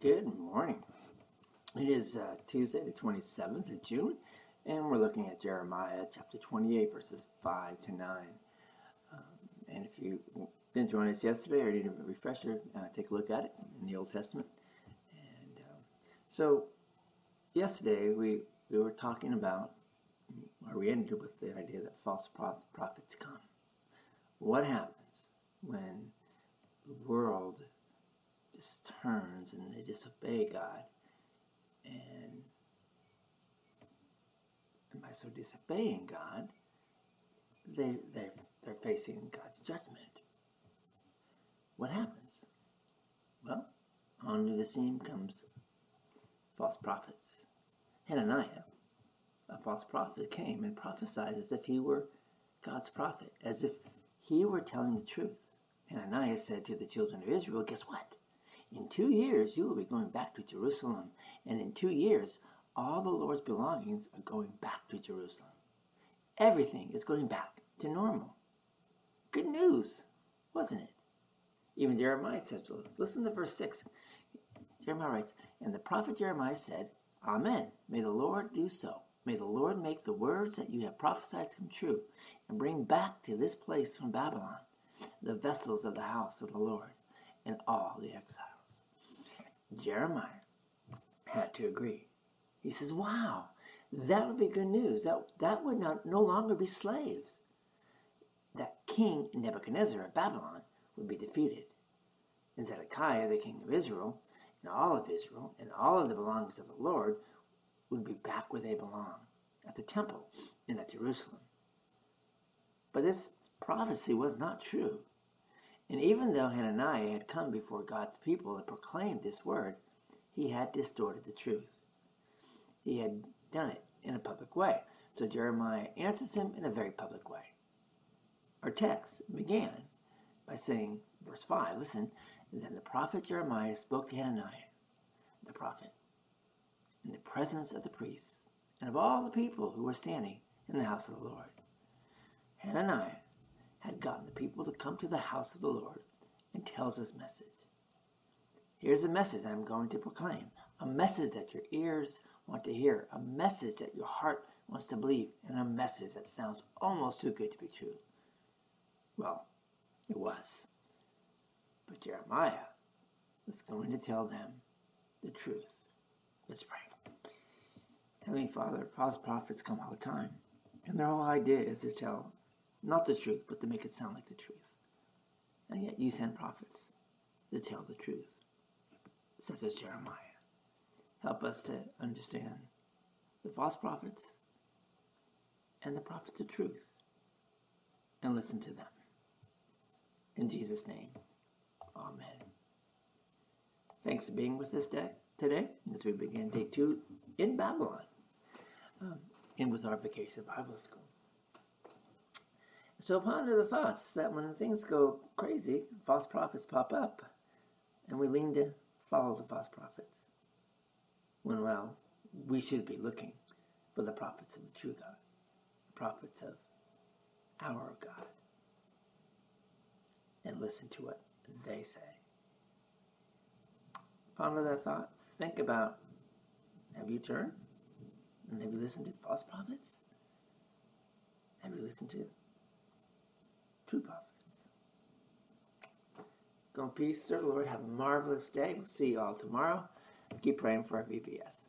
Good morning. It is uh, Tuesday, the 27th of June, and we're looking at Jeremiah chapter 28, verses 5 to 9. Um, and if you didn't join us yesterday or need a refresher, uh, take a look at it in the Old Testament. And um, so, yesterday we, we were talking about, or we ended with the idea that false prophets come. What happens when the world just turns and they disobey God. And, and by so disobeying God, they, they, they're facing God's judgment. What happens? Well, onto the scene comes false prophets. Hananiah, a false prophet, came and prophesied as if he were God's prophet, as if he were telling the truth. Hananiah said to the children of Israel, Guess what? In two years, you will be going back to Jerusalem, and in two years, all the Lord's belongings are going back to Jerusalem. Everything is going back to normal. Good news, wasn't it? Even Jeremiah said so. Listen to verse 6. Jeremiah writes, And the prophet Jeremiah said, Amen. May the Lord do so. May the Lord make the words that you have prophesied come true, and bring back to this place from Babylon the vessels of the house of the Lord and all the exiles. Jeremiah had to agree. He says, Wow, that would be good news. That, that would not, no longer be slaves. That King Nebuchadnezzar of Babylon would be defeated. And Zedekiah, the king of Israel, and all of Israel, and all of the belongings of the Lord would be back where they belong, at the temple and at Jerusalem. But this prophecy was not true. And even though Hananiah had come before God's people and proclaimed this word, he had distorted the truth. He had done it in a public way. So Jeremiah answers him in a very public way. Our text began by saying, verse 5, listen, and then the prophet Jeremiah spoke to Hananiah, the prophet, in the presence of the priests and of all the people who were standing in the house of the Lord. Hananiah had gotten the people to come to the house of the Lord and tells his message. Here's a message I'm going to proclaim, a message that your ears want to hear, a message that your heart wants to believe, and a message that sounds almost too good to be true. Well, it was. But Jeremiah was going to tell them the truth. Let's pray. Heavenly Father, false prophets come all the time, and their whole idea is to tell not the truth, but to make it sound like the truth. And yet you send prophets to tell the truth, such as Jeremiah. Help us to understand the false prophets and the prophets of truth and listen to them. In Jesus' name, Amen. Thanks for being with us today as we begin day two in Babylon um, and with our vacation Bible school. So ponder the thoughts that when things go crazy, false prophets pop up, and we lean to follow the false prophets. When, well, we should be looking for the prophets of the true God, the prophets of our God, and listen to what they say. Ponder that thought. Think about have you turned? And have you listened to false prophets? Have you listened to true prophets. Go in peace, sir. Lord. Have a marvelous day. We'll see you all tomorrow. Keep praying for our VBS.